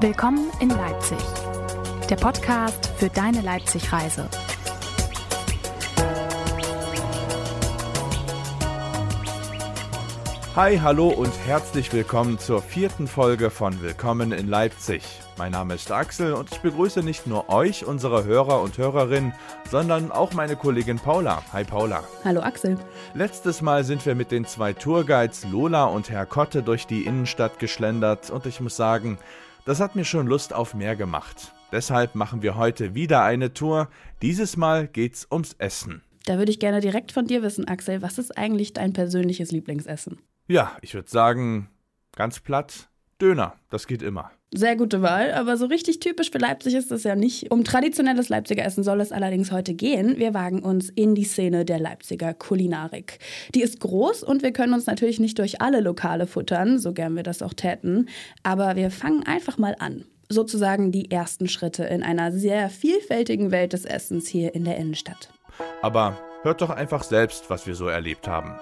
Willkommen in Leipzig, der Podcast für deine Leipzig-Reise. Hi, hallo und herzlich willkommen zur vierten Folge von Willkommen in Leipzig. Mein Name ist Axel und ich begrüße nicht nur euch, unsere Hörer und Hörerinnen, sondern auch meine Kollegin Paula. Hi Paula. Hallo Axel. Letztes Mal sind wir mit den zwei Tourguides Lola und Herr Kotte durch die Innenstadt geschlendert und ich muss sagen, das hat mir schon Lust auf mehr gemacht. Deshalb machen wir heute wieder eine Tour. Dieses Mal geht's ums Essen. Da würde ich gerne direkt von dir wissen, Axel, was ist eigentlich dein persönliches Lieblingsessen? Ja, ich würde sagen, ganz platt, Döner. Das geht immer. Sehr gute Wahl, aber so richtig typisch für Leipzig ist es ja nicht. Um traditionelles Leipziger Essen soll es allerdings heute gehen. Wir wagen uns in die Szene der Leipziger Kulinarik. Die ist groß und wir können uns natürlich nicht durch alle Lokale futtern, so gern wir das auch täten. Aber wir fangen einfach mal an. Sozusagen die ersten Schritte in einer sehr vielfältigen Welt des Essens hier in der Innenstadt. Aber hört doch einfach selbst, was wir so erlebt haben.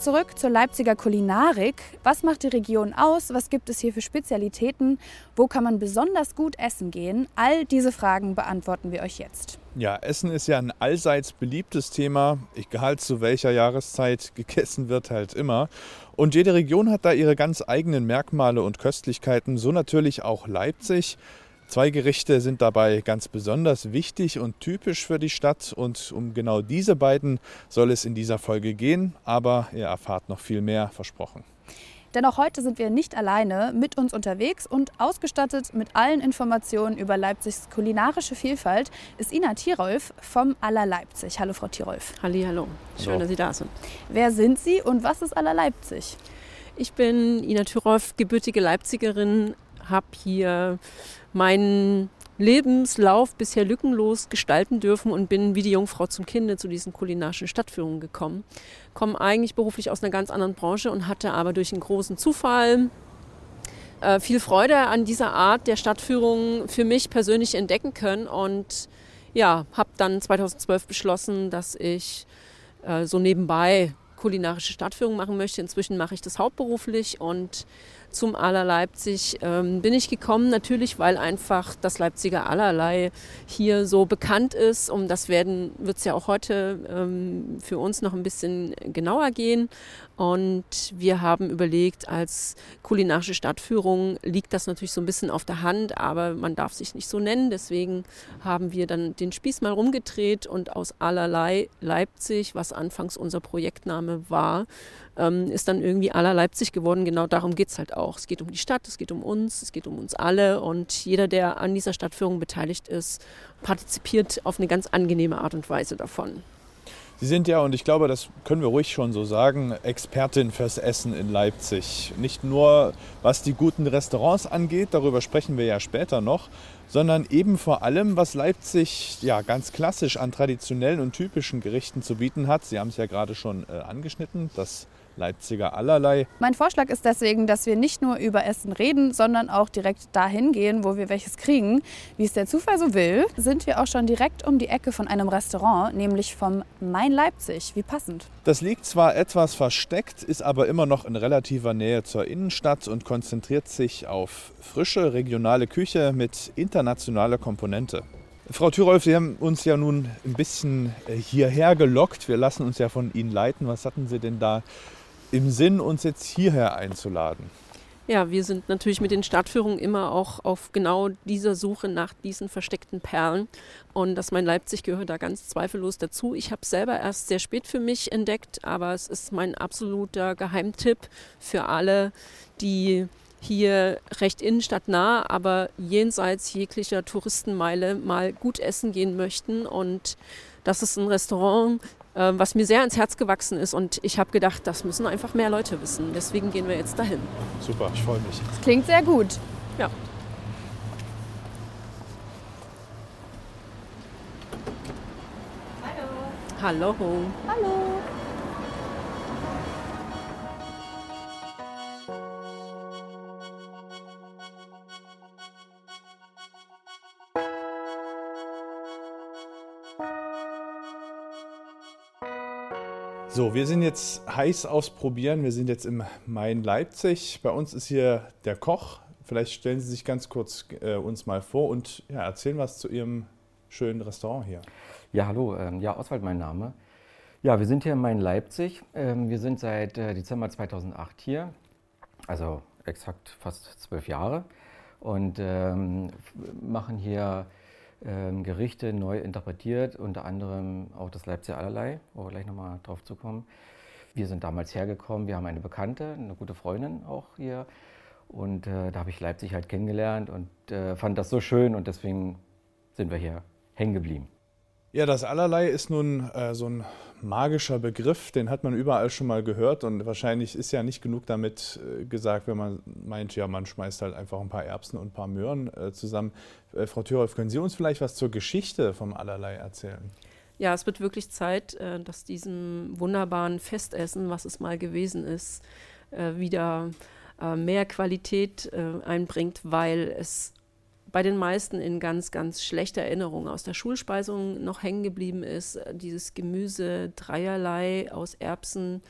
Zurück zur Leipziger Kulinarik. Was macht die Region aus? Was gibt es hier für Spezialitäten? Wo kann man besonders gut essen gehen? All diese Fragen beantworten wir euch jetzt. Ja, Essen ist ja ein allseits beliebtes Thema. Egal zu welcher Jahreszeit gegessen wird, halt immer. Und jede Region hat da ihre ganz eigenen Merkmale und Köstlichkeiten. So natürlich auch Leipzig. Zwei Gerichte sind dabei ganz besonders wichtig und typisch für die Stadt und um genau diese beiden soll es in dieser Folge gehen, aber ihr erfahrt noch viel mehr, versprochen. Denn auch heute sind wir nicht alleine mit uns unterwegs und ausgestattet mit allen Informationen über Leipzigs kulinarische Vielfalt ist Ina Tirolf vom Aller Leipzig. Hallo Frau Tirolf. Halli, hallo. Schön, hallo. dass Sie da sind. Wer sind Sie und was ist Aller Leipzig? Ich bin Ina Tirolf, gebürtige Leipzigerin, habe hier meinen Lebenslauf bisher lückenlos gestalten dürfen und bin wie die Jungfrau zum Kinde zu diesen kulinarischen Stadtführungen gekommen. Komme eigentlich beruflich aus einer ganz anderen Branche und hatte aber durch einen großen Zufall äh, viel Freude an dieser Art der Stadtführung für mich persönlich entdecken können und ja, habe dann 2012 beschlossen, dass ich äh, so nebenbei kulinarische Stadtführung machen möchte. Inzwischen mache ich das hauptberuflich und zum Aller Leipzig ähm, bin ich gekommen, natürlich, weil einfach das Leipziger Allerlei hier so bekannt ist. Um das wird es ja auch heute ähm, für uns noch ein bisschen genauer gehen. Und wir haben überlegt, als kulinarische Stadtführung liegt das natürlich so ein bisschen auf der Hand, aber man darf sich nicht so nennen. Deswegen haben wir dann den Spieß mal rumgedreht und aus allerlei Leipzig, was anfangs unser Projektname war, ähm, ist dann irgendwie aller Leipzig geworden. Genau darum geht es halt auch. Es geht um die Stadt, es geht um uns, es geht um uns alle und jeder, der an dieser Stadtführung beteiligt ist, partizipiert auf eine ganz angenehme Art und Weise davon. Sie sind ja, und ich glaube, das können wir ruhig schon so sagen, Expertin fürs Essen in Leipzig. Nicht nur was die guten Restaurants angeht, darüber sprechen wir ja später noch, sondern eben vor allem, was Leipzig ja ganz klassisch an traditionellen und typischen Gerichten zu bieten hat. Sie haben es ja gerade schon äh, angeschnitten, das Leipziger allerlei. Mein Vorschlag ist deswegen, dass wir nicht nur über Essen reden, sondern auch direkt dahin gehen, wo wir welches kriegen. Wie es der Zufall so will, sind wir auch schon direkt um die Ecke von einem Restaurant, nämlich vom Main Leipzig. Wie passend. Das liegt zwar etwas versteckt, ist aber immer noch in relativer Nähe zur Innenstadt und konzentriert sich auf frische regionale Küche mit internationaler Komponente. Frau Thürolf, Sie haben uns ja nun ein bisschen äh, hierher gelockt. Wir lassen uns ja von Ihnen leiten. Was hatten Sie denn da im Sinn, uns jetzt hierher einzuladen? Ja, wir sind natürlich mit den Stadtführungen immer auch auf genau dieser Suche nach diesen versteckten Perlen. Und das mein Leipzig gehört da ganz zweifellos dazu. Ich habe es selber erst sehr spät für mich entdeckt, aber es ist mein absoluter Geheimtipp für alle, die hier recht innenstadtnah, aber jenseits jeglicher Touristenmeile mal gut essen gehen möchten. Und das ist ein Restaurant, was mir sehr ans Herz gewachsen ist. Und ich habe gedacht, das müssen einfach mehr Leute wissen. Deswegen gehen wir jetzt dahin. Super, ich freue mich. Das klingt sehr gut. Ja. Hallo. Hallo. Hallo. So, wir sind jetzt heiß ausprobieren. Wir sind jetzt im Main Leipzig. Bei uns ist hier der Koch. Vielleicht stellen Sie sich ganz kurz äh, uns mal vor und ja, erzählen was zu Ihrem schönen Restaurant hier. Ja, hallo. Ähm, ja, Oswald mein Name. Ja, wir sind hier in Main Leipzig. Ähm, wir sind seit äh, Dezember 2008 hier, also exakt fast zwölf Jahre und ähm, machen hier ähm, Gerichte neu interpretiert, unter anderem auch das Leipziger Allerlei, wo wir gleich nochmal drauf zukommen. Wir sind damals hergekommen, wir haben eine Bekannte, eine gute Freundin auch hier. Und äh, da habe ich Leipzig halt kennengelernt und äh, fand das so schön und deswegen sind wir hier hängen geblieben. Ja, das Allerlei ist nun äh, so ein magischer Begriff, den hat man überall schon mal gehört und wahrscheinlich ist ja nicht genug damit äh, gesagt, wenn man meint, ja, man schmeißt halt einfach ein paar Erbsen und ein paar Möhren äh, zusammen. Äh, Frau Thürolf, können Sie uns vielleicht was zur Geschichte vom Allerlei erzählen? Ja, es wird wirklich Zeit, dass diesem wunderbaren Festessen, was es mal gewesen ist, wieder mehr Qualität einbringt, weil es bei den meisten in ganz, ganz schlechter Erinnerung aus der Schulspeisung noch hängen geblieben ist. Dieses Gemüse dreierlei aus Erbsen,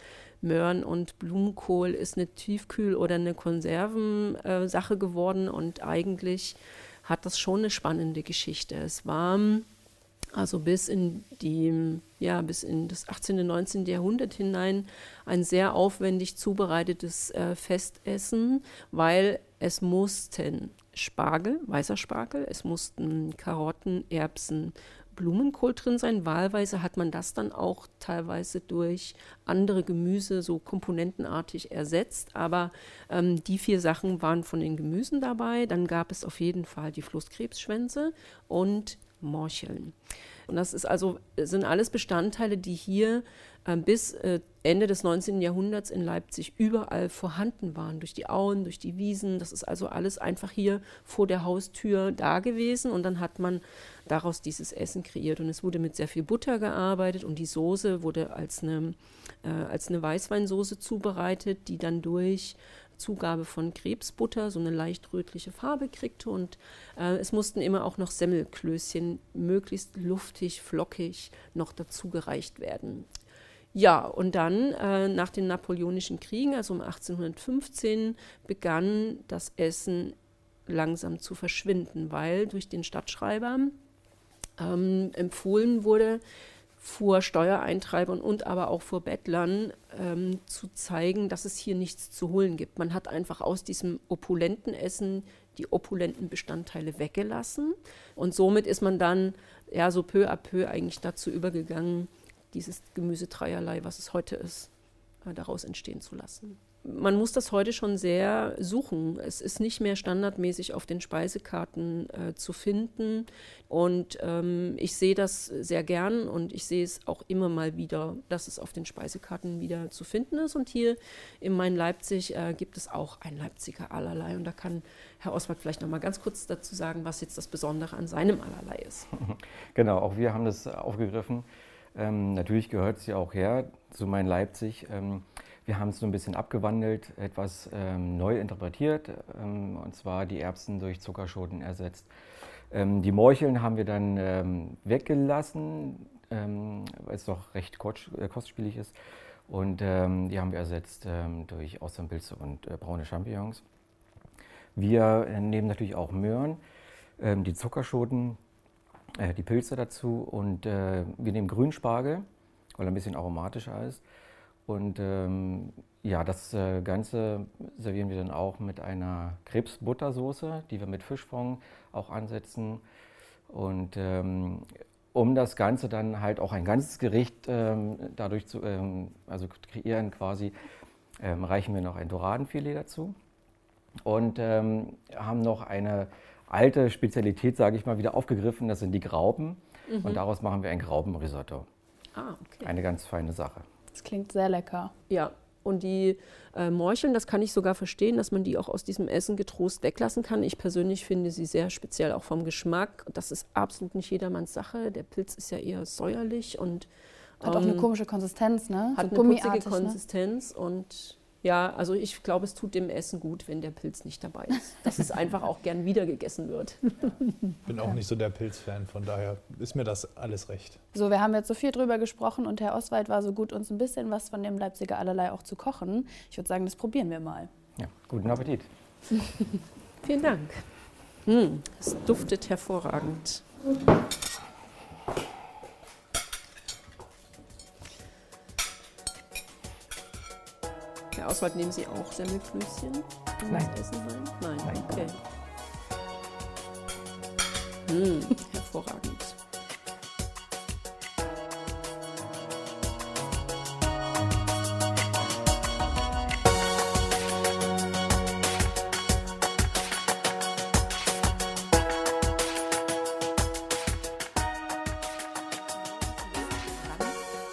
Möhren und Blumenkohl ist eine Tiefkühl- oder eine Konservensache geworden und eigentlich hat das schon eine spannende Geschichte. Es war also bis in die, ja, bis in das 18., 19. Jahrhundert hinein ein sehr aufwendig zubereitetes äh, Festessen, weil es mussten Spargel, weißer Spargel, es mussten Karotten, Erbsen, Blumenkohl drin sein. Wahlweise hat man das dann auch teilweise durch andere Gemüse so komponentenartig ersetzt. Aber ähm, die vier Sachen waren von den Gemüsen dabei. Dann gab es auf jeden Fall die Flusskrebsschwänze und Morcheln. Und das ist also, sind alles Bestandteile, die hier bis äh, Ende des 19. Jahrhunderts in Leipzig überall vorhanden waren, durch die Auen, durch die Wiesen. Das ist also alles einfach hier vor der Haustür da gewesen und dann hat man daraus dieses Essen kreiert. Und es wurde mit sehr viel Butter gearbeitet und die Soße wurde als eine, äh, als eine Weißweinsoße zubereitet, die dann durch Zugabe von Krebsbutter so eine leicht rötliche Farbe kriegte und äh, es mussten immer auch noch Semmelklößchen möglichst luftig, flockig noch dazu gereicht werden. Ja, und dann äh, nach den Napoleonischen Kriegen, also um 1815, begann das Essen langsam zu verschwinden, weil durch den Stadtschreiber ähm, empfohlen wurde, vor Steuereintreibern und aber auch vor Bettlern ähm, zu zeigen, dass es hier nichts zu holen gibt. Man hat einfach aus diesem opulenten Essen die opulenten Bestandteile weggelassen und somit ist man dann ja so peu à peu eigentlich dazu übergegangen, dieses Gemüse dreierlei, was es heute ist, äh, daraus entstehen zu lassen man muss das heute schon sehr suchen. Es ist nicht mehr standardmäßig auf den Speisekarten äh, zu finden. Und ähm, ich sehe das sehr gern und ich sehe es auch immer mal wieder, dass es auf den Speisekarten wieder zu finden ist. Und hier in Main Leipzig äh, gibt es auch ein Leipziger Allerlei. Und da kann Herr Oswald vielleicht noch mal ganz kurz dazu sagen, was jetzt das Besondere an seinem Allerlei ist. Genau, auch wir haben das aufgegriffen. Ähm, natürlich gehört ja auch her zu Main Leipzig. Ähm, wir haben es so ein bisschen abgewandelt, etwas ähm, neu interpretiert, ähm, und zwar die Erbsen durch Zuckerschoten ersetzt. Ähm, die Morcheln haben wir dann ähm, weggelassen, weil es doch recht äh, kostspielig ist. Und die haben wir ersetzt durch Austernpilze und äh, braune Champignons. Wir äh, nehmen natürlich auch Möhren, die Zuckerschoten, äh, die Pilze dazu und äh, wir nehmen Grünspargel, weil er ein bisschen aromatischer ist. Und ähm, ja, das äh, Ganze servieren wir dann auch mit einer Krebsbuttersoße, die wir mit Fischfond auch ansetzen. Und ähm, um das Ganze dann halt auch ein ganzes Gericht ähm, dadurch zu ähm, also kreieren quasi, ähm, reichen wir noch ein Doradenfilet dazu und ähm, haben noch eine alte Spezialität, sage ich mal, wieder aufgegriffen. Das sind die Graupen mhm. und daraus machen wir ein Graupenrisotto. Ah, okay. Eine ganz feine Sache. Das klingt sehr lecker. Ja, und die äh, Morcheln, das kann ich sogar verstehen, dass man die auch aus diesem Essen getrost weglassen kann. Ich persönlich finde sie sehr speziell auch vom Geschmack. Das ist absolut nicht jedermanns Sache. Der Pilz ist ja eher säuerlich und hat ähm, auch eine ähm, komische Konsistenz, ne? Hat so eine putzige ne? Konsistenz ne? und Ja, also ich glaube, es tut dem Essen gut, wenn der Pilz nicht dabei ist. Dass es einfach auch gern wieder gegessen wird. Bin auch nicht so der Pilzfan, von daher ist mir das alles recht. So, wir haben jetzt so viel drüber gesprochen und Herr Oswald war so gut, uns ein bisschen was von dem Leipziger Allerlei auch zu kochen. Ich würde sagen, das probieren wir mal. Ja, guten Appetit. Vielen Dank. Hm, es duftet hervorragend. Herr Oswald, nehmen Sie auch Semmelklößchen in Nein. Nein, Nein. okay. Hm, hervorragend.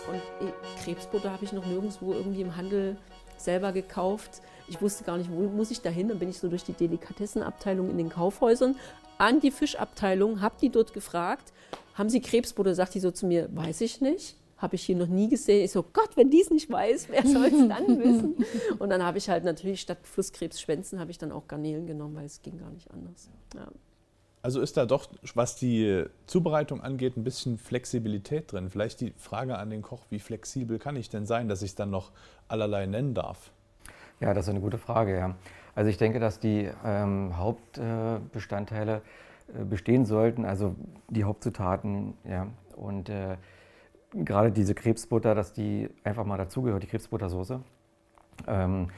Und eh, Krebsbutter habe ich noch nirgendwo irgendwie im Handel selber gekauft. Ich wusste gar nicht, wo muss ich da hin. Dann bin ich so durch die Delikatessenabteilung in den Kaufhäusern an die Fischabteilung, habe die dort gefragt, haben Sie Krebsbutter? Sagt die so zu mir, weiß ich nicht. Habe ich hier noch nie gesehen. Ich so, Gott, wenn die es nicht weiß, wer soll es dann wissen? Und dann habe ich halt natürlich statt Flusskrebsschwänzen habe ich dann auch Garnelen genommen, weil es ging gar nicht anders. Ja. Also ist da doch, was die Zubereitung angeht, ein bisschen Flexibilität drin. Vielleicht die Frage an den Koch, wie flexibel kann ich denn sein, dass ich es dann noch allerlei nennen darf? Ja, das ist eine gute Frage, ja. Also ich denke, dass die ähm, Hauptbestandteile äh, bestehen sollten, also die Hauptzutaten, ja. Und äh, gerade diese Krebsbutter, dass die einfach mal dazugehört, die Krebsbuttersoße. Ähm,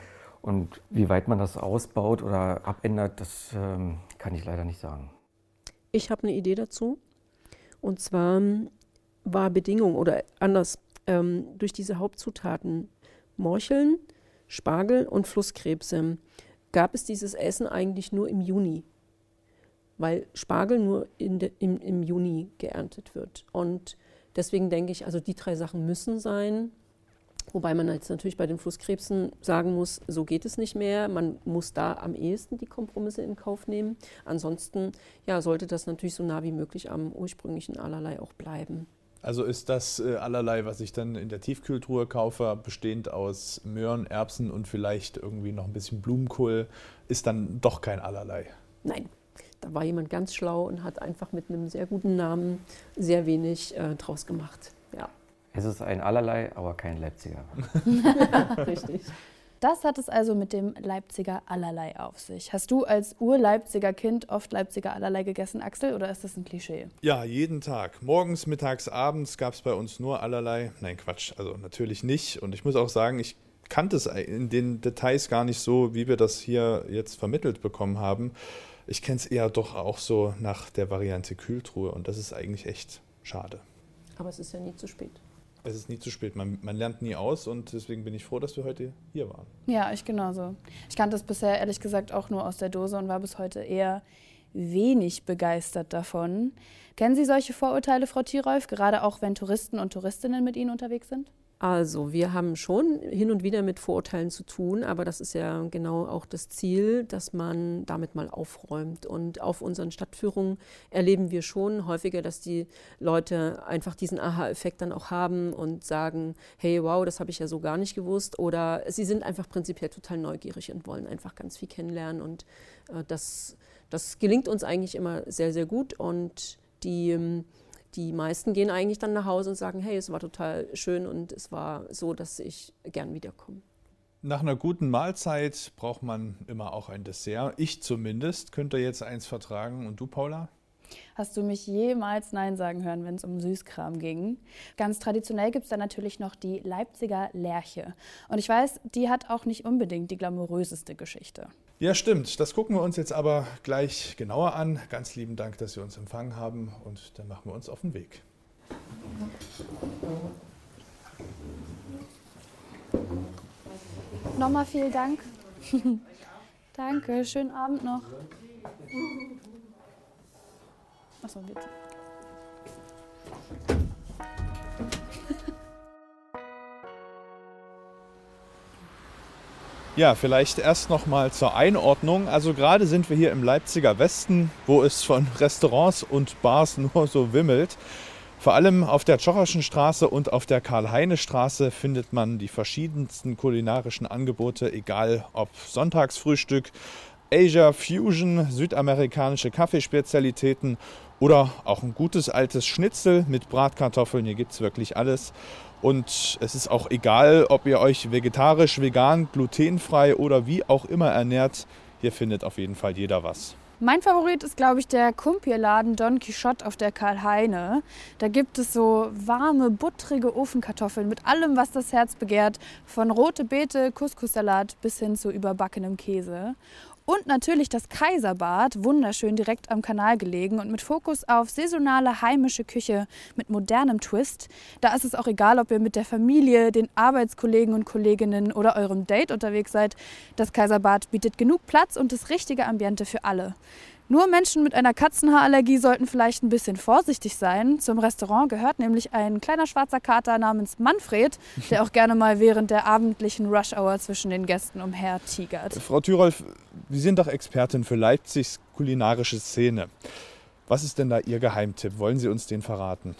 und wie weit man das ausbaut oder abändert, das ähm, kann ich leider nicht sagen. Ich habe eine Idee dazu. Und zwar ähm, war Bedingung oder anders, ähm, durch diese Hauptzutaten Morcheln, Spargel und Flusskrebse gab es dieses Essen eigentlich nur im Juni, weil Spargel nur de, im, im Juni geerntet wird. Und deswegen denke ich, also die drei Sachen müssen sein. Wobei man jetzt natürlich bei den Flusskrebsen sagen muss, so geht es nicht mehr. Man muss da am ehesten die Kompromisse in Kauf nehmen. Ansonsten ja, sollte das natürlich so nah wie möglich am ursprünglichen Allerlei auch bleiben. Also ist das äh, allerlei, was ich dann in der Tiefkühltruhe kaufe, bestehend aus Möhren, Erbsen und vielleicht irgendwie noch ein bisschen Blumenkohl, ist dann doch kein allerlei. Nein, da war jemand ganz schlau und hat einfach mit einem sehr guten Namen sehr wenig äh, draus gemacht. Ja, Es ist ein Allerlei, aber kein Leipziger. richtig. Das hat es also mit dem Leipziger Allerlei auf sich. Hast du als Ur-Leipziger Kind oft Leipziger Allerlei gegessen, Axel, oder ist das ein Klischee? Ja, jeden Tag. Morgens, mittags, abends gab es bei uns nur allerlei. Nein, Quatsch, also natürlich nicht. Und ich muss auch sagen, ich kannte es in den Details gar nicht so, wie wir das hier jetzt vermittelt bekommen haben. Ich kenne es eher doch auch so nach der Variante Kühltruhe und das ist eigentlich echt schade. Aber es ist ja nie zu spät. Es ist nie zu spät, man, man lernt nie aus und deswegen bin ich froh, dass wir heute hier waren. Ja, ich genauso. Ich kannte es bisher ehrlich gesagt auch nur aus der Dose und war bis heute eher wenig begeistert davon. Kennen Sie solche Vorurteile, Frau Thierolf, gerade auch wenn Touristen und Touristinnen mit Ihnen unterwegs sind? Also, wir haben schon hin und wieder mit Vorurteilen zu tun, aber das ist ja genau auch das Ziel, dass man damit mal aufräumt. Und auf unseren Stadtführungen erleben wir schon häufiger, dass die Leute einfach diesen Aha-Effekt dann auch haben und sagen, hey, wow, das habe ich ja so gar nicht gewusst. Oder sie sind einfach prinzipiell total neugierig und wollen einfach ganz viel kennenlernen. Und äh, das, das gelingt uns eigentlich immer sehr, sehr gut. Und die ähm, die meisten gehen eigentlich dann nach Hause und sagen, hey, es war total schön und es war so, dass ich gern wiederkomme. Nach einer guten Mahlzeit braucht man immer auch ein Dessert. Ich zumindest könnte jetzt eins vertragen. Und du, Paula? Hast du mich jemals Nein sagen hören, wenn es um Süßkram ging? Ganz traditionell gibt es da natürlich noch die Leipziger Lerche. Und ich weiß, die hat auch nicht unbedingt die glamouröseste Geschichte. Ja, stimmt. Das gucken wir uns jetzt aber gleich genauer an. Ganz lieben Dank, dass Sie uns empfangen haben. Und dann machen wir uns auf den Weg. Nochmal vielen Dank. Danke, schönen Abend noch. Achso, bitte. Ja, vielleicht erst noch mal zur Einordnung. Also gerade sind wir hier im Leipziger Westen, wo es von Restaurants und Bars nur so wimmelt. Vor allem auf der Tschocherschen Straße und auf der Karl-Heine-Straße findet man die verschiedensten kulinarischen Angebote, egal ob Sonntagsfrühstück, Asia Fusion, südamerikanische Kaffeespezialitäten oder auch ein gutes altes Schnitzel mit Bratkartoffeln. Hier gibt es wirklich alles. Und es ist auch egal, ob ihr euch vegetarisch, vegan, glutenfrei oder wie auch immer ernährt. Hier findet auf jeden Fall jeder was. Mein Favorit ist, glaube ich, der Kumpierladen Don Quixote auf der Karl-Heine. Da gibt es so warme, buttrige Ofenkartoffeln mit allem, was das Herz begehrt. Von rote Beete, Couscous-Salat bis hin zu überbackenem Käse. Und natürlich das Kaiserbad, wunderschön direkt am Kanal gelegen und mit Fokus auf saisonale heimische Küche mit modernem Twist. Da ist es auch egal, ob ihr mit der Familie, den Arbeitskollegen und Kolleginnen oder eurem Date unterwegs seid. Das Kaiserbad bietet genug Platz und das richtige Ambiente für alle. Nur Menschen mit einer Katzenhaarallergie sollten vielleicht ein bisschen vorsichtig sein. Zum Restaurant gehört nämlich ein kleiner schwarzer Kater namens Manfred, der auch gerne mal während der abendlichen Rush-Hour zwischen den Gästen umher tigert. Frau Thyrolf, Sie sind doch Expertin für Leipzigs kulinarische Szene. Was ist denn da Ihr Geheimtipp? Wollen Sie uns den verraten?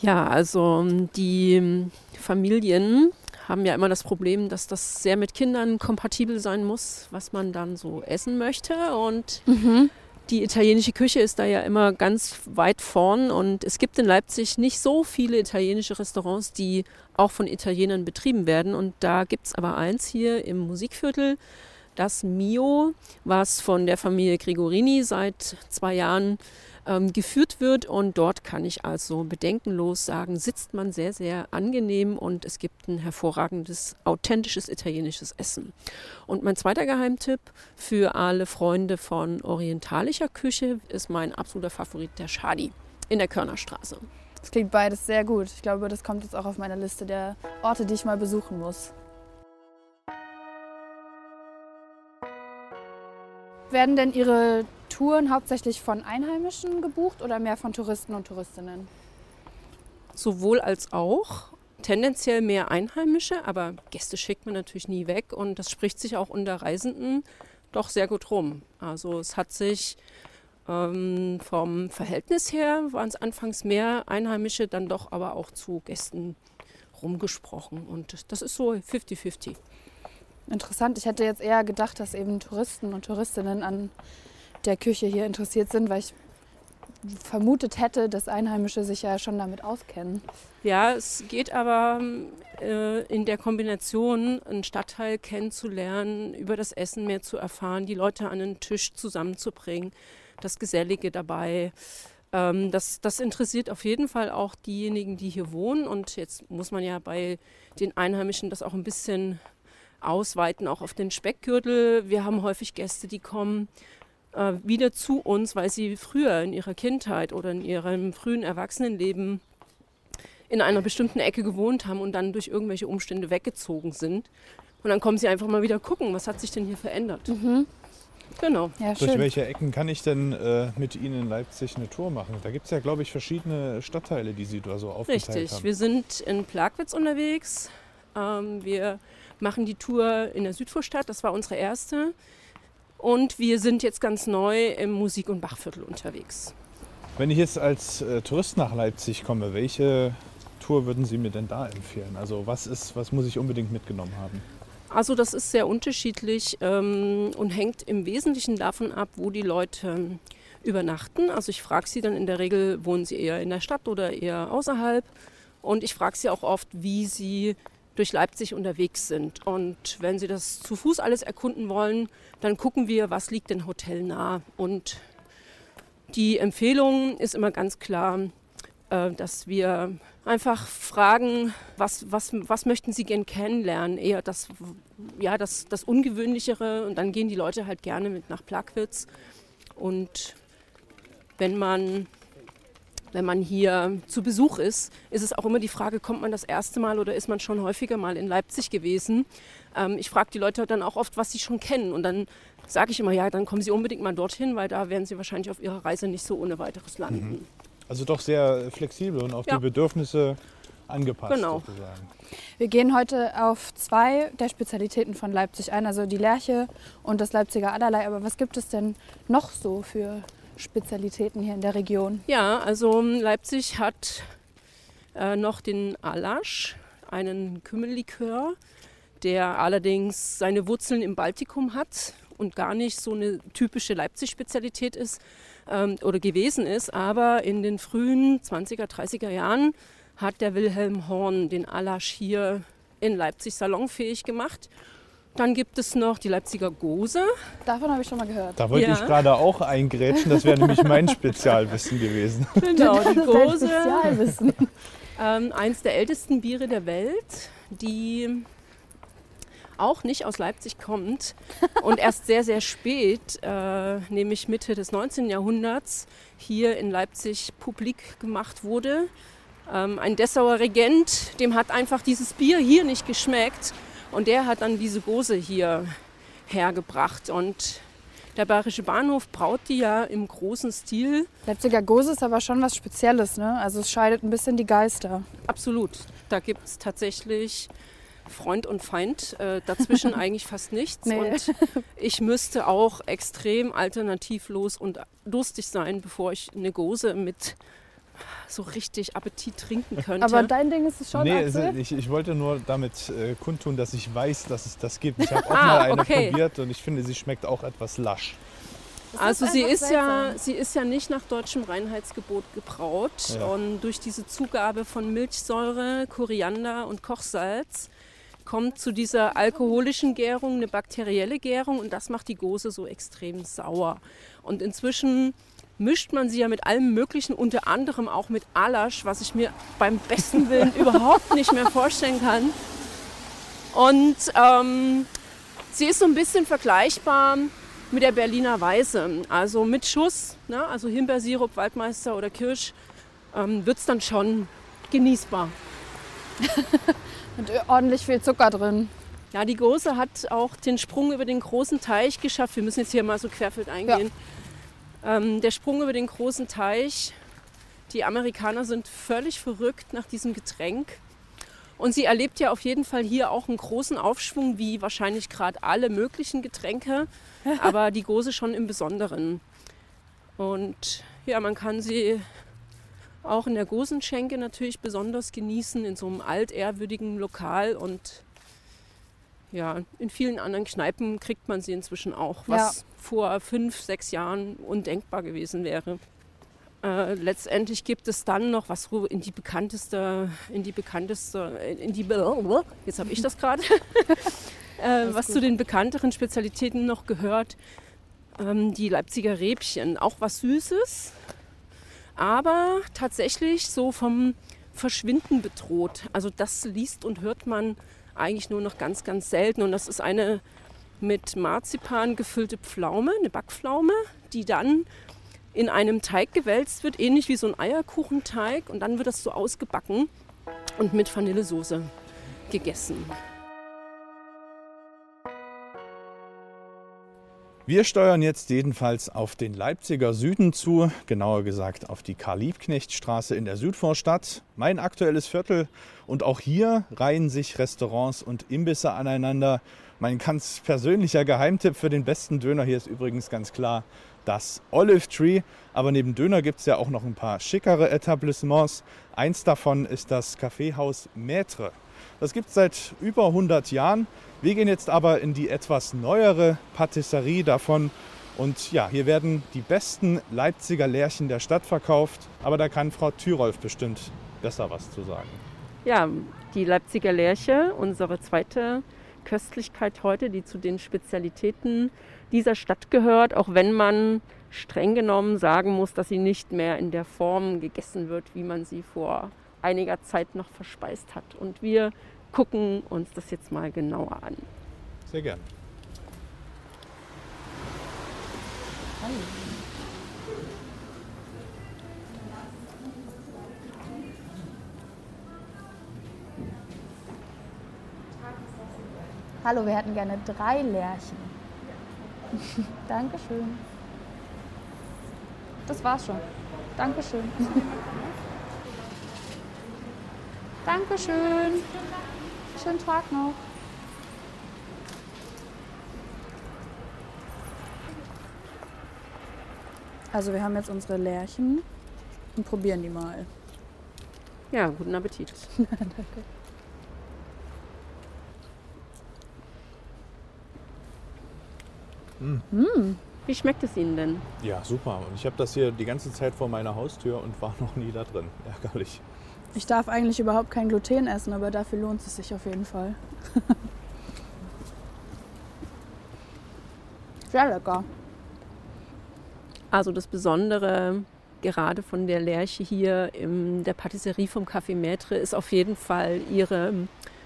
Ja, also die Familien haben ja immer das Problem, dass das sehr mit Kindern kompatibel sein muss, was man dann so essen möchte. Und mhm. die italienische Küche ist da ja immer ganz weit vorn. Und es gibt in Leipzig nicht so viele italienische Restaurants, die auch von Italienern betrieben werden. Und da gibt es aber eins hier im Musikviertel das Mio, was von der Familie Gregorini seit zwei Jahren ähm, geführt wird. Und dort kann ich also bedenkenlos sagen, sitzt man sehr, sehr angenehm und es gibt ein hervorragendes, authentisches italienisches Essen. Und mein zweiter Geheimtipp für alle Freunde von orientalischer Küche ist mein absoluter Favorit, der Shadi in der Körnerstraße. Das klingt beides sehr gut. Ich glaube, das kommt jetzt auch auf meiner Liste der Orte, die ich mal besuchen muss. Werden denn Ihre Touren hauptsächlich von Einheimischen gebucht oder mehr von Touristen und Touristinnen? Sowohl als auch. Tendenziell mehr Einheimische, aber Gäste schickt man natürlich nie weg und das spricht sich auch unter Reisenden doch sehr gut rum. Also es hat sich ähm, vom Verhältnis her, waren es anfangs mehr Einheimische, dann doch aber auch zu Gästen rumgesprochen und das ist so 50-50. Interessant. Ich hätte jetzt eher gedacht, dass eben Touristen und Touristinnen an der Küche hier interessiert sind, weil ich vermutet hätte, dass Einheimische sich ja schon damit auskennen. Ja, es geht aber äh, in der Kombination, einen Stadtteil kennenzulernen, über das Essen mehr zu erfahren, die Leute an den Tisch zusammenzubringen, das Gesellige dabei. Ähm, das, das interessiert auf jeden Fall auch diejenigen, die hier wohnen. Und jetzt muss man ja bei den Einheimischen das auch ein bisschen ausweiten, auch auf den Speckgürtel. Wir haben häufig Gäste, die kommen äh, wieder zu uns, weil sie früher in ihrer Kindheit oder in ihrem frühen Erwachsenenleben in einer bestimmten Ecke gewohnt haben und dann durch irgendwelche Umstände weggezogen sind. Und dann kommen sie einfach mal wieder gucken, was hat sich denn hier verändert. Mhm. Genau. Ja, Durch welche Ecken kann ich denn äh, mit Ihnen in Leipzig eine Tour machen? Da gibt es ja, glaube ich, verschiedene Stadtteile, die Sie da so aufgeteilt Richtig. haben. Richtig. Wir sind in Plagwitz unterwegs. Ähm, wir machen die Tour in der Südvorstadt. Das war unsere erste. Und wir sind jetzt ganz neu im Musik- und Bachviertel unterwegs. Wenn ich jetzt als äh, Tourist nach Leipzig komme, welche Tour würden Sie mir denn da empfehlen? Also was, ist, was muss ich unbedingt mitgenommen haben? Also das ist sehr unterschiedlich ähm, und hängt im Wesentlichen davon ab, wo die Leute übernachten. Also ich frage sie dann in der Regel, wohnen sie eher in der Stadt oder eher außerhalb. Und ich frage sie auch oft, wie sie durch Leipzig unterwegs sind. Und wenn Sie das zu Fuß alles erkunden wollen, dann gucken wir, was liegt denn hotelnah. Und die Empfehlung ist immer ganz klar, äh, dass wir einfach fragen, was, was, was möchten Sie gern kennenlernen? Eher das, ja, das, das Ungewöhnlichere. Und dann gehen die Leute halt gerne mit nach Plagwitz. Und wenn man wenn man hier zu Besuch ist, ist es auch immer die Frage, kommt man das erste Mal oder ist man schon häufiger mal in Leipzig gewesen? Ähm, ich frage die Leute dann auch oft, was sie schon kennen. Und dann sage ich immer, ja, dann kommen sie unbedingt mal dorthin, weil da werden sie wahrscheinlich auf ihrer Reise nicht so ohne weiteres landen. Mhm. Also doch sehr flexibel und auf ja. die Bedürfnisse angepasst genau. sozusagen. Wir gehen heute auf zwei der Spezialitäten von Leipzig ein, also die Lerche und das Leipziger Allerlei. Aber was gibt es denn noch so für Spezialitäten hier in der Region? Ja, also Leipzig hat äh, noch den Alasch, einen Kümmellikör, der allerdings seine Wurzeln im Baltikum hat und gar nicht so eine typische Leipzig-Spezialität ist ähm, oder gewesen ist. Aber in den frühen 20er, 30er Jahren hat der Wilhelm Horn den Alasch hier in Leipzig salonfähig gemacht. Dann gibt es noch die Leipziger Gose. Davon habe ich schon mal gehört. Da wollte Ja. ich gerade auch eingrätschen, das wäre nämlich mein Spezialwissen gewesen. Genau, die Gose. Spezialwissen. Ähm, eins der ältesten Biere der Welt, die auch nicht aus Leipzig kommt und erst sehr, sehr spät, äh, nämlich Mitte des 19. Jahrhunderts, hier in Leipzig publik gemacht wurde. Ähm, ein Dessauer Regent, dem hat einfach dieses Bier hier nicht geschmeckt und der hat dann diese Gose hier hergebracht. Und der Bayerische Bahnhof braut die ja im großen Stil Leipziger Gose ist aber schon was Spezielles, ne? Also es scheidet ein bisschen die Geister. Absolut. Da gibt es tatsächlich Freund und Feind. Äh, dazwischen eigentlich fast nichts. Nee. Und ich müsste auch extrem alternativlos und lustig sein, bevor ich eine Gose mit so richtig Appetit trinken könnte. Aber dein Ding ist es schon, nee, es- Axel? ich, ich wollte nur damit äh, kundtun, dass ich weiß, dass es das gibt. Ich habe auch Ah, mal eine okay. probiert und ich finde, sie schmeckt auch etwas lasch. Das Also ist sie ist, ja, sie ist ja nicht nach deutschem Reinheitsgebot gebraut. Ja. Und durch diese Zugabe von Milchsäure, Koriander und Kochsalz kommt zu dieser alkoholischen Gärung eine bakterielle Gärung und das macht die Gose so extrem sauer. Und inzwischen mischt man sie ja mit allem Möglichen, unter anderem auch mit Alasch, was ich mir beim besten Willen überhaupt nicht mehr vorstellen kann. Und ähm, sie ist so ein bisschen vergleichbar mit der Berliner Weiße. Also mit Schuss, ne? also Himbeersirup, Waldmeister oder Kirsch, ähm, wird es dann schon genießbar. Mit ordentlich viel Zucker drin. Ja, die Gose hat auch den Sprung über den großen Teich geschafft. Wir müssen jetzt hier mal so querfeld eingehen. Ähm, der Sprung über den großen Teich. Die Amerikaner sind völlig verrückt nach diesem Getränk. Und sie erlebt ja auf jeden Fall hier auch einen großen Aufschwung, wie wahrscheinlich gerade alle möglichen Getränke, aber die Gose schon im Besonderen. Und ja, man kann sie auch in der Gosenschenke natürlich besonders genießen, in so einem altehrwürdigen Lokal und ja, in vielen anderen Kneipen kriegt man sie inzwischen auch, was vor fünf, sechs Jahren undenkbar gewesen wäre. Äh, letztendlich gibt es dann noch, was in die bekannteste, in die bekannteste, in die, jetzt habe ich das gerade, äh, was zu den bekannteren Spezialitäten noch gehört, ähm, die Leipziger Räbchen, auch was Süßes, aber tatsächlich so vom Verschwinden bedroht. Also das liest und hört man eigentlich nur noch ganz, ganz selten. Und das ist eine mit Marzipan gefüllte Pflaume, eine Backpflaume, die dann in einem Teig gewälzt wird, ähnlich wie so ein Eierkuchenteig. Und dann wird das so ausgebacken und mit Vanillesoße gegessen. Wir steuern jetzt jedenfalls auf den Leipziger Süden zu, genauer gesagt auf die Karl-Liebknecht-Straße in der Südvorstadt. Mein aktuelles Viertel und auch hier reihen sich Restaurants und Imbisse aneinander. Mein ganz persönlicher Geheimtipp für den besten Döner hier ist übrigens ganz klar das Olive Tree. Aber neben Döner gibt es ja auch noch ein paar schickere Etablissements. Eins davon ist das Kaffeehaus Maître. Das gibt es seit über 100 Jahren. Wir gehen jetzt aber in die etwas neuere Patisserie davon. Und ja, hier werden die besten Leipziger Lärchen der Stadt verkauft. Aber da kann Frau Thyrolf bestimmt besser was zu sagen. Ja, die Leipziger Lerche, unsere zweite Köstlichkeit heute, die zu den Spezialitäten dieser Stadt gehört, auch wenn man streng genommen sagen muss, dass sie nicht mehr in der Form gegessen wird, wie man sie vor einiger Zeit noch verspeist hat. Und wir gucken uns das jetzt mal genauer an. Sehr gern. Hallo, wir hätten gerne drei Lärchen. Dankeschön. Das war's schon. Dankeschön. Dankeschön. Schönen Tag noch. Also wir haben jetzt unsere Lärchen und probieren die mal. Ja, guten Appetit. Danke. Mm. Wie schmeckt es Ihnen denn? Ja, super. Und ich habe das hier die ganze Zeit vor meiner Haustür und war noch nie da drin. Ärgerlich. Ich darf eigentlich überhaupt kein Gluten essen, aber dafür lohnt es sich auf jeden Fall. Sehr lecker. Also das Besondere gerade von der Lerche hier in der Patisserie vom Café Maître ist auf jeden Fall ihre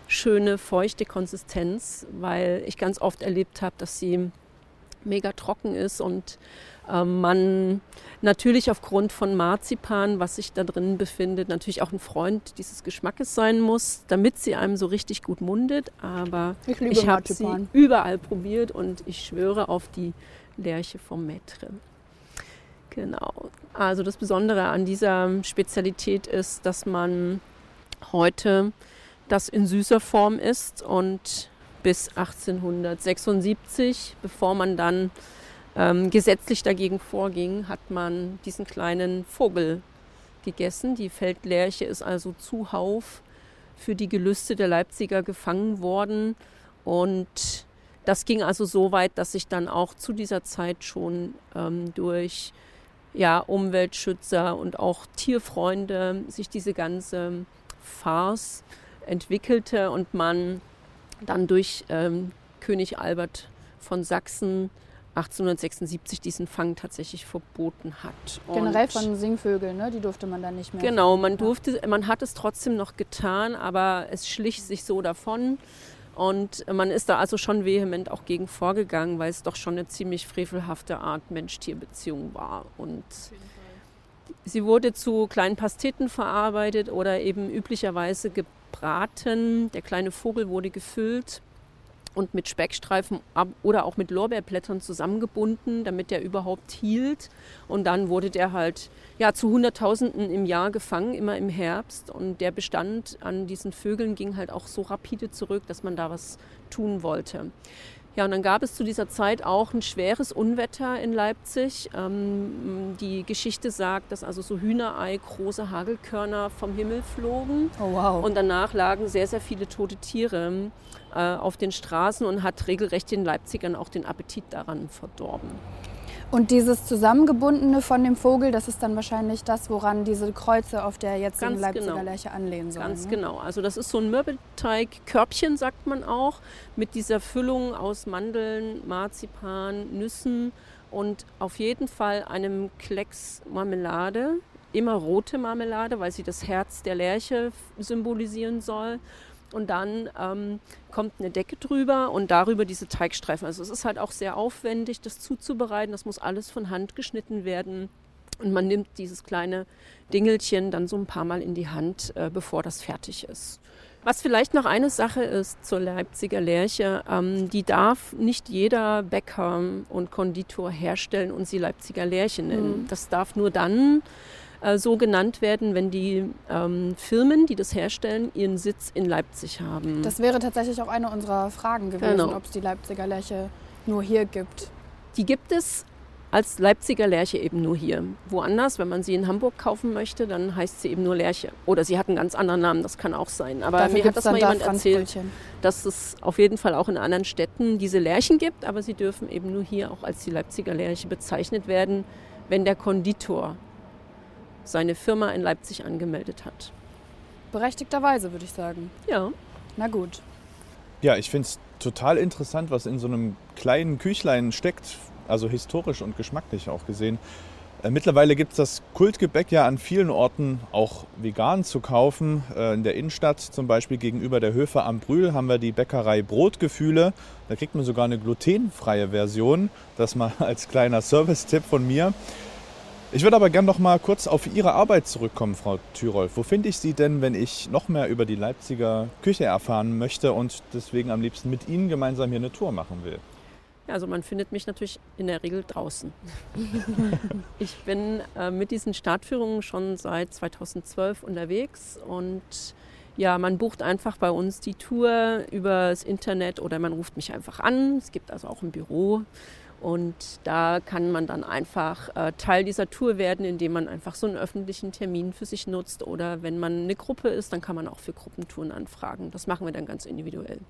schöne, feuchte Konsistenz, weil ich ganz oft erlebt habe, dass sie mega trocken ist und äh, man natürlich aufgrund von Marzipan, was sich da drin befindet, natürlich auch ein Freund dieses Geschmackes sein muss, damit sie einem so richtig gut mundet. Aber ich, ich habe sie überall probiert und ich schwöre auf die Lerche vom Maître. Genau. Also das Besondere an dieser Spezialität ist, dass man heute das in süßer Form isst und bis 1876, bevor man dann ähm, gesetzlich dagegen vorging, hat man diesen kleinen Vogel gegessen. Die Feldlerche ist also zuhauf für die Gelüste der Leipziger gefangen worden. Und das ging also so weit, dass sich dann auch zu dieser Zeit schon ähm, durch ja, Umweltschützer und auch Tierfreunde sich diese ganze Farce entwickelte und man dann durch ähm, König Albert von Sachsen 1876 diesen Fang tatsächlich verboten hat. Und Generell von Singvögeln, ne? die durfte man dann nicht mehr. Genau, man durfte, man hat es trotzdem noch getan, aber es schlich sich so davon. Und man ist da also schon vehement auch gegen vorgegangen, weil es doch schon eine ziemlich frevelhafte Art Mensch-Tier-Beziehung war. Und sie wurde zu kleinen Pasteten verarbeitet oder eben üblicherweise gebraten. Der kleine Vogel wurde gefüllt und mit Speckstreifen oder auch mit Lorbeerblättern zusammengebunden, damit der überhaupt hielt. Und dann wurde der halt ja, zu Hunderttausenden im Jahr gefangen, immer im Herbst. Und der Bestand an diesen Vögeln ging halt auch so rapide zurück, dass man da was tun wollte. Ja, und dann gab es zu dieser Zeit auch ein schweres Unwetter in Leipzig. Ähm, die Geschichte sagt, dass also so Hühnerei, große Hagelkörner vom Himmel flogen. Oh, wow. Und danach lagen sehr, sehr viele tote Tiere äh, auf den Straßen und hat regelrecht den Leipzigern auch den Appetit daran verdorben. Und dieses Zusammengebundene von dem Vogel, das ist dann wahrscheinlich das, woran diese Kreuze auf der jetzigen Leipziger genau. Lerche anlehnen sollen. Ganz ne? genau. Also das ist so ein Mürbeteig-Körbchen, sagt man auch, mit dieser Füllung aus Mandeln, Marzipan, Nüssen und auf jeden Fall einem Klecks Marmelade. Immer rote Marmelade, weil sie das Herz der Lerche symbolisieren soll und dann ähm, kommt eine Decke drüber und darüber diese Teigstreifen. Also es ist halt auch sehr aufwendig, das zuzubereiten. Das muss alles von Hand geschnitten werden. Und man nimmt dieses kleine Dingelchen dann so ein paar Mal in die Hand, äh, bevor das fertig ist. Was vielleicht noch eine Sache ist zur Leipziger Lerche, ähm, die darf nicht jeder Bäcker und Konditor herstellen und sie Leipziger Lerche nennen. Mhm. Das darf nur dann äh, so genannt werden, wenn die ähm, Firmen, die das herstellen, ihren Sitz in Leipzig haben. Das wäre tatsächlich auch eine unserer Fragen gewesen, genau. ob es die Leipziger Lerche nur hier gibt. Die gibt es als Leipziger Lerche eben nur hier. Woanders, wenn man sie in Hamburg kaufen möchte, dann heißt sie eben nur Lerche. Oder sie hat einen ganz anderen Namen, das kann auch sein. Aber Dafür mir hat das mal jemand erzählt, dass es auf jeden Fall auch in anderen Städten diese Lerchen gibt, aber sie dürfen eben nur hier auch als die Leipziger Lerche bezeichnet werden, wenn der Konditor seine Firma in Leipzig angemeldet hat. Berechtigterweise, würde ich sagen. Ja. Na gut. Ja, ich finde es total interessant, was in so einem kleinen Küchlein steckt, also historisch und geschmacklich auch gesehen. Äh, mittlerweile gibt es das Kultgebäck ja an vielen Orten auch vegan zu kaufen. Äh, in der Innenstadt, zum Beispiel gegenüber der Höfe am Brühl, haben wir die Bäckerei Brotgefühle. Da kriegt man sogar eine glutenfreie Version. Das mal als kleiner Service-Tipp von mir. Ich würde aber gerne noch mal kurz auf Ihre Arbeit zurückkommen, Frau Thyrolf. Wo finde ich Sie denn, wenn ich noch mehr über die Leipziger Küche erfahren möchte und deswegen am liebsten mit Ihnen gemeinsam hier eine Tour machen will? Ja, also man findet mich natürlich in der Regel draußen. ich bin äh, mit diesen Startführungen schon seit 2012 unterwegs und ja, man bucht einfach bei uns die Tour übers Internet oder man ruft mich einfach an. Es gibt also auch ein Büro Und da kann man dann einfach äh, Teil dieser Tour werden, indem man einfach so einen öffentlichen Termin für sich nutzt. Oder wenn man eine Gruppe ist, dann kann man auch für Gruppentouren anfragen. Das machen wir dann ganz individuell.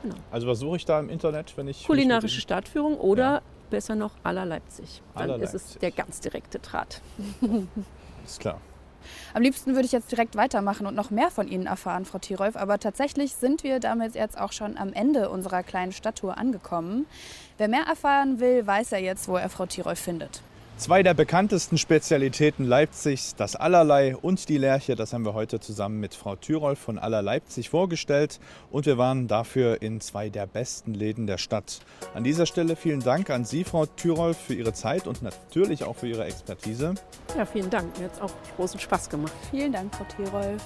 Genau. Also was suche ich da im Internet, wenn ich... Kulinarische Stadtführung oder ja. besser noch aller Leipzig. Dann aller ist Leipzig. es der ganz direkte Draht. Ist klar. Am liebsten würde ich jetzt direkt weitermachen und noch mehr von Ihnen erfahren, Frau Tirolf. Aber tatsächlich sind wir damit jetzt auch schon am Ende unserer kleinen Stadttour angekommen. Wer mehr erfahren will, weiß ja jetzt, wo er Frau Tirolf findet. Zwei der bekanntesten Spezialitäten Leipzigs, das Allerlei und die Lerche, das haben wir heute zusammen mit Frau Thyrolf von Aller Leipzig vorgestellt und wir waren dafür in zwei der besten Läden der Stadt. An dieser Stelle vielen Dank an Sie, Frau Thyrolf, für Ihre Zeit und natürlich auch für Ihre Expertise. Ja, vielen Dank. Mir hat es auch großen Spaß gemacht. Vielen Dank, Frau Thyrolf.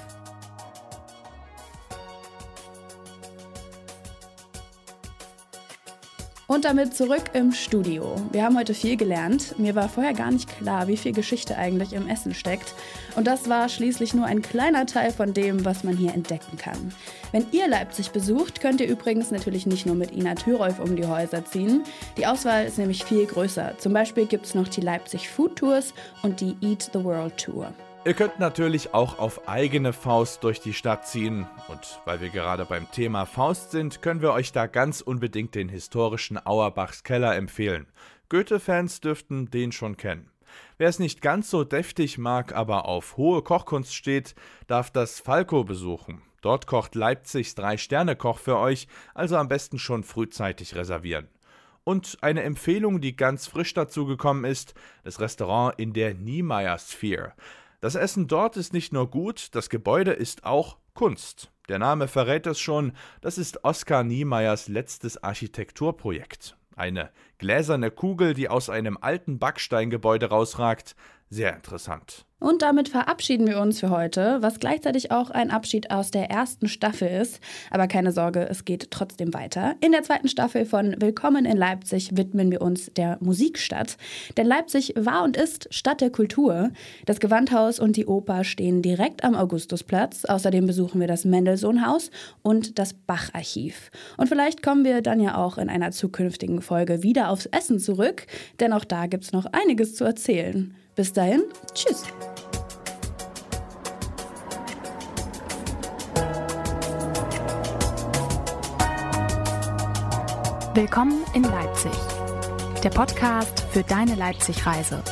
Und damit zurück im Studio. Wir haben heute viel gelernt. Mir war vorher gar nicht klar, wie viel Geschichte eigentlich im Essen steckt. Und das war schließlich nur ein kleiner Teil von dem, was man hier entdecken kann. Wenn ihr Leipzig besucht, könnt ihr übrigens natürlich nicht nur mit Ina Thürolf um die Häuser ziehen. Die Auswahl ist nämlich viel größer. Zum Beispiel gibt es noch die Leipzig Food Tours und die Eat the World Tour. Ihr könnt natürlich auch auf eigene Faust durch die Stadt ziehen. Und weil wir gerade beim Thema Faust sind, können wir euch da ganz unbedingt den historischen Auerbachs Keller empfehlen. Goethe-Fans dürften den schon kennen. Wer es nicht ganz so deftig mag, aber auf hohe Kochkunst steht, darf das Falco besuchen. Dort kocht Leipzigs Drei-Sterne-Koch für euch, also am besten schon frühzeitig reservieren. Und eine Empfehlung, die ganz frisch dazugekommen ist, das Restaurant in der Niemeyer Sphere. Das Essen dort ist nicht nur gut, das Gebäude ist auch Kunst. Der Name verrät es schon, das ist Oskar Niemeyers letztes Architekturprojekt. Eine gläserne Kugel, die aus einem alten Backsteingebäude rausragt, sehr interessant. Und damit verabschieden wir uns für heute, was gleichzeitig auch ein Abschied aus der ersten Staffel ist. Aber keine Sorge, es geht trotzdem weiter. In der zweiten Staffel von Willkommen in Leipzig widmen wir uns der Musikstadt. Denn Leipzig war und ist Stadt der Kultur. Das Gewandhaus und die Oper stehen direkt am Augustusplatz. Außerdem besuchen wir das Mendelssohn-Haus und das Bach-Archiv. Und vielleicht kommen wir dann ja auch in einer zukünftigen Folge wieder aufs Essen zurück, denn auch da gibt es noch einiges zu erzählen. Bis dahin, tschüss. Willkommen in Leipzig. Der Podcast für deine Leipzig-Reise.